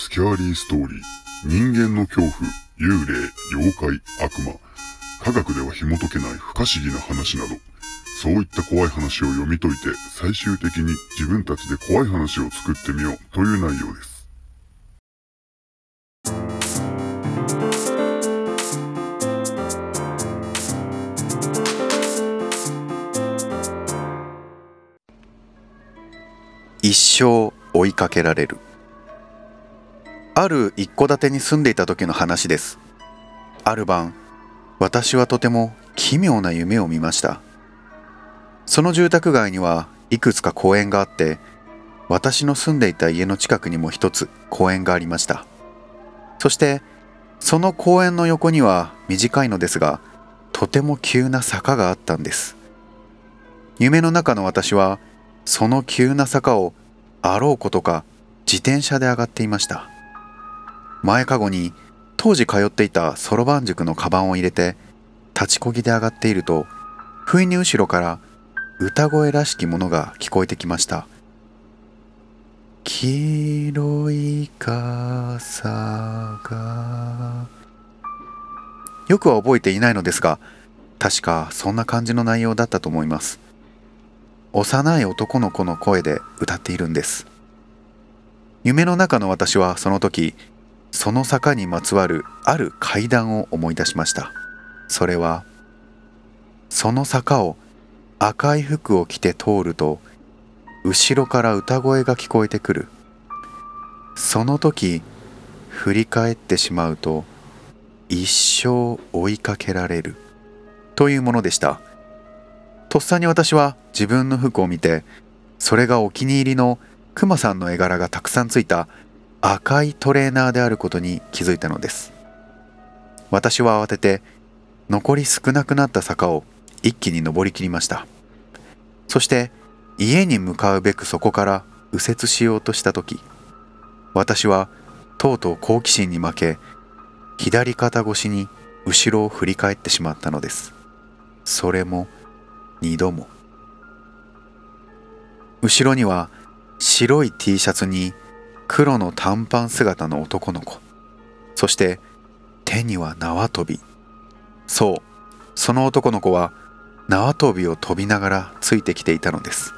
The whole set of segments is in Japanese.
スキャーリーストーリー、人間の恐怖、幽霊、妖怪、悪魔、科学では紐解けない不可思議な話など、そういった怖い話を読み解いて、最終的に自分たちで怖い話を作ってみよう。という内容です。一生追いかけられる。ある一戸建てに住んでいた時の話です。ある晩私はとても奇妙な夢を見ました。その住宅街にはいくつか公園があって私の住んでいた家の近くにも一つ公園がありました。そしてその公園の横には短いのですがとても急な坂があったんです。夢の中の私はその急な坂をあろうことか自転車で上がっていました。前かごに当時通っていたそろばん塾のカバンを入れて立ちこぎで上がっていると不意に後ろから歌声らしきものが聞こえてきました。黄色い傘がよくは覚えていないのですが確かそんな感じの内容だったと思います。幼い男の子の声で歌っているんです。夢の中の私はその時その坂にまつわるある階段を思い出しました。それはその坂を赤い服を着て通ると後ろから歌声が聞こえてくる。その時振り返ってしまうと一生追いかけられる。というものでした。とっさに私は自分の服を見てそれがお気に入りのクマさんの絵柄がたくさんついた赤いトレーナーであることに気づいたのです。私は慌てて残り少なくなった坂を一気に登りきりました。そして家に向かうべくそこから右折しようとした時私はとうとう好奇心に負け左肩越しに後ろを振り返ってしまったのです。それも二度も。後ろには白い T シャツに黒の短パン姿の男の子。そして手には縄跳び。そうその男の子は縄跳びを飛びながらついてきていたのです。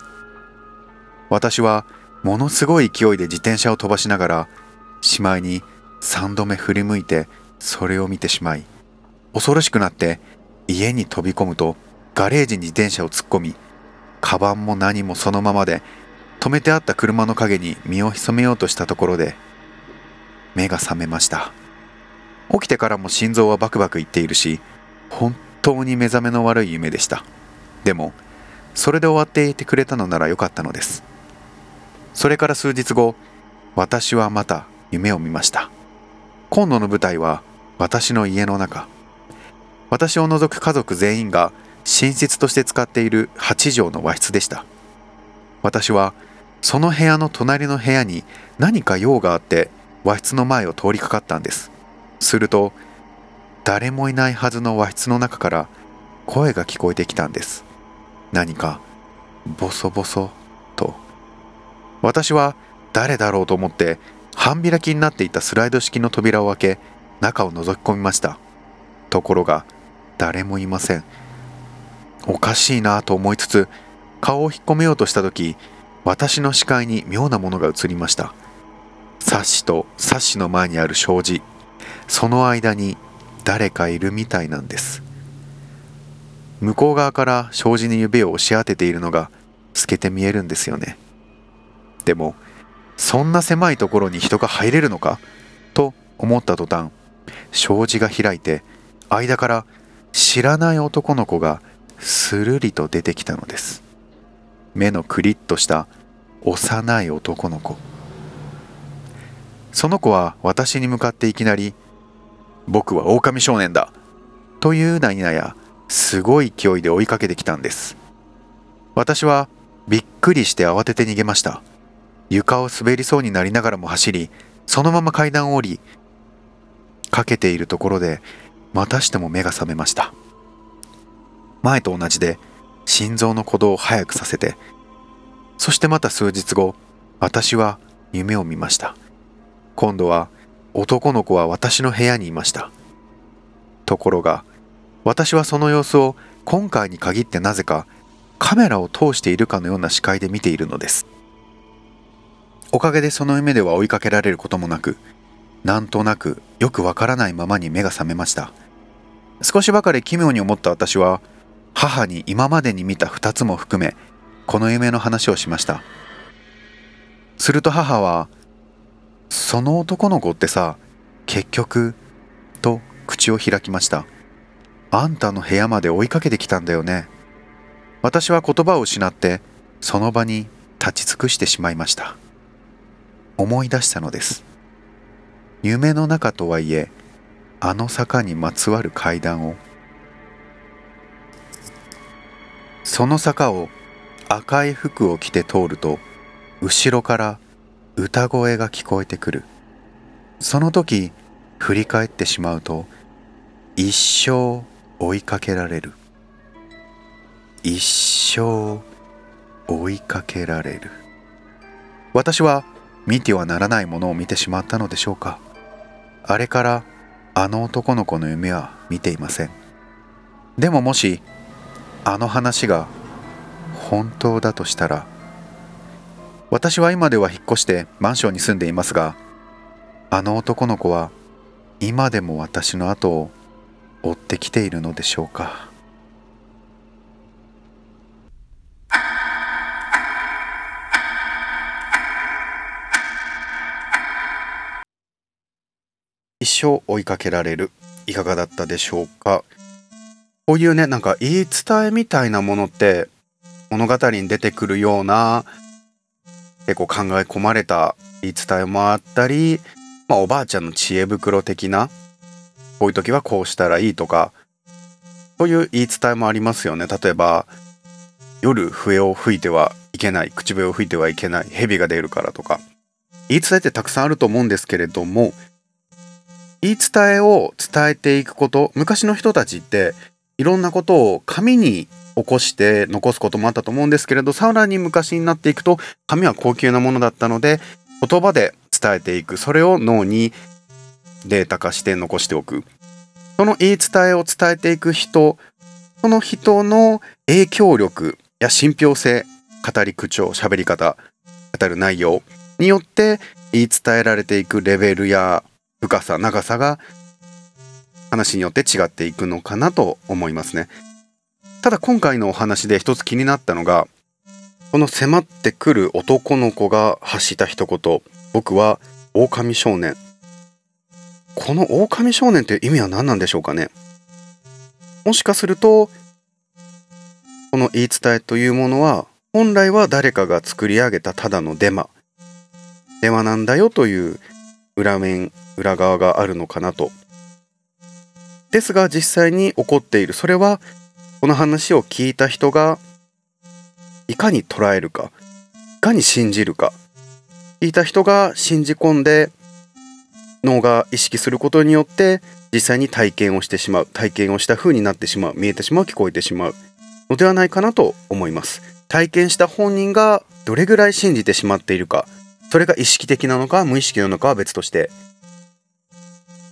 私はものすごい勢いで自転車を飛ばしながらしまいに3度目振り向いてそれを見てしまい恐ろしくなって家に飛び込むとガレージに自転車を突っ込みカバンも何もそのままで止めてあった車の陰に身を潜めようとしたところで目が覚めました。起きてからも心臓はバクバクいっているし本当に目覚めの悪い夢でした。でもそれで終わっていてくれたのならよかったのです。それから数日後私はまた夢を見ました。今度の舞台は私の家の中。私を除く家族全員が寝室として使っている8畳の和室でした。私はその部屋の隣の部屋に何か用があって和室の前を通りかかったんです。すると誰もいないはずの和室の中から声が聞こえてきたんです。何かボソボソと。私は誰だろうと思って半開きになっていたスライド式の扉を開け中を覗き込みました。ところが誰もいません。おかしいなと思いつつ顔を引っ込めようとした時私の視界に妙なものが映りました。サッシとサッシの前にある障子。その間に誰かいるみたいなんです。向こう側から障子に指を押し当てているのが透けて見えるんですよね。でもそんな狭いところに人が入れるのか？と思った途端障子が開いて間から知らない男の子がするりと出てきたのです。目のクリッとした幼い男の子。その子は私に向かっていきなり「僕は狼少年だ!」というなややすごい勢いで追いかけてきたんです。私はびっくりして慌てて逃げました。床を滑りそうになりながらも走りそのまま階段を降りかけているところでまたしても目が覚めました。前と同じで心臓の鼓動を速くさせてそしてまた数日後私は夢を見ました。今度は男の子は私の部屋にいました。ところが私はその様子を今回に限ってなぜかカメラを通しているかのような視界で見ているのです。おかげでその夢では追いかけられることもなくなんとなくよくわからないままに目が覚めました。少しばかり奇妙に思った私は母に今までに見た2つも含めこの夢の話をしました。すると母は「その男の子ってさ結局」と口を開きました。あんたの部屋まで追いかけてきたんだよね。私は言葉を失ってその場に立ち尽くしてしまいました。思い出したのです。夢の中とはいえあの坂にまつわる階段をその坂を赤い服を着て通ると後ろから歌声が聞こえてくる。その時振り返ってしまうと一生追いかけられる。一生追いかけられる。私は見てはならないものを見てしまったのでしょうか。あれからあの男の子の夢は見ていません。でももしあの話が本当だとしたら私は今では引っ越してマンションに住んでいますがあの男の子は今でも私の後を追ってきているのでしょうか。一生追いかけられるいかがだったでしょうか。こういうねなんか言い伝えみたいなものって物語に出てくるような結構考え込まれた言い伝えもあったり、まあ、おばあちゃんの知恵袋的なこういう時はこうしたらいいとかそういう言い伝えもありますよね。例えば夜笛を吹いてはいけない口笛を吹いてはいけない蛇が出るからとか。言い伝えってたくさんあると思うんですけれども言い伝えを伝えていくこと昔の人たちっていろんなことを紙に起こして残すこともあったと思うんですけれどさらに昔になっていくと紙は高級なものだったので言葉で伝えていく。それを脳にデータ化して残しておく。その言い伝えを伝えていく人その人の影響力や信憑性語り口調喋り方語る内容によって言い伝えられていくレベルや深さ長さが話によって違っていくのかなと思いますね。ただ今回のお話で一つ気になったのがこの迫ってくる男の子が発した一言。僕は狼少年。この狼少年という意味は何なんでしょうかね。もしかするとこの言い伝えというものは本来は誰かが作り上げたただのデマ。デマなんだよという裏面裏側があるのかなとですが実際に起こっている。それはこの話を聞いた人がいかに捉えるかいかに信じるか。聞いた人が信じ込んで脳が意識することによって実際に体験をしてしまう。体験をした風になってしまう。見えてしまう聞こえてしまう。のではないかなと思います。体験した本人がどれぐらい信じてしまっているか。それが意識的なのか無意識なのかは別として。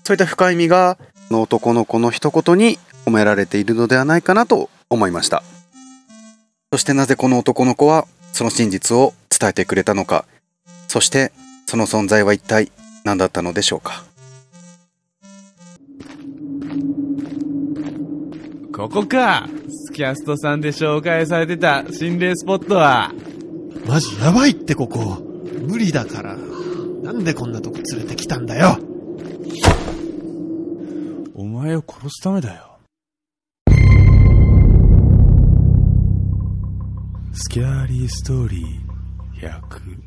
そういった深い意味がの男の子の一言に込められているのではないかなと思いましたそしてなぜこの男の子はその真実を伝えてくれたのかそしてその存在は一体何だったのでしょうかここかスキャストさんで紹介されてた心霊スポットはマジやばいってここ。無理だから。なんでこんなとこ連れてきたんだよ。前を殺すためだよ。スキャーリーストーリー100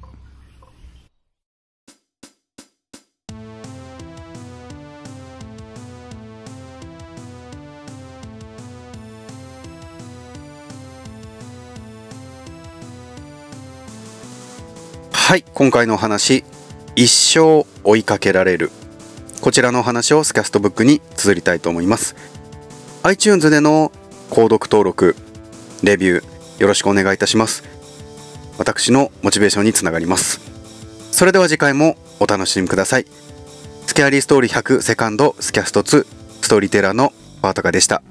はい今回のお話一生追いかけられる。こちらのお話をスキャストブックに綴りたいと思います。iTunes での購読登録レビューよろしくお願いいたします。私のモチベーションにつながります。それでは次回もお楽しみください。スキャリーストーリー100セカンドスキャスト2ストーリーテラーのパートカでした。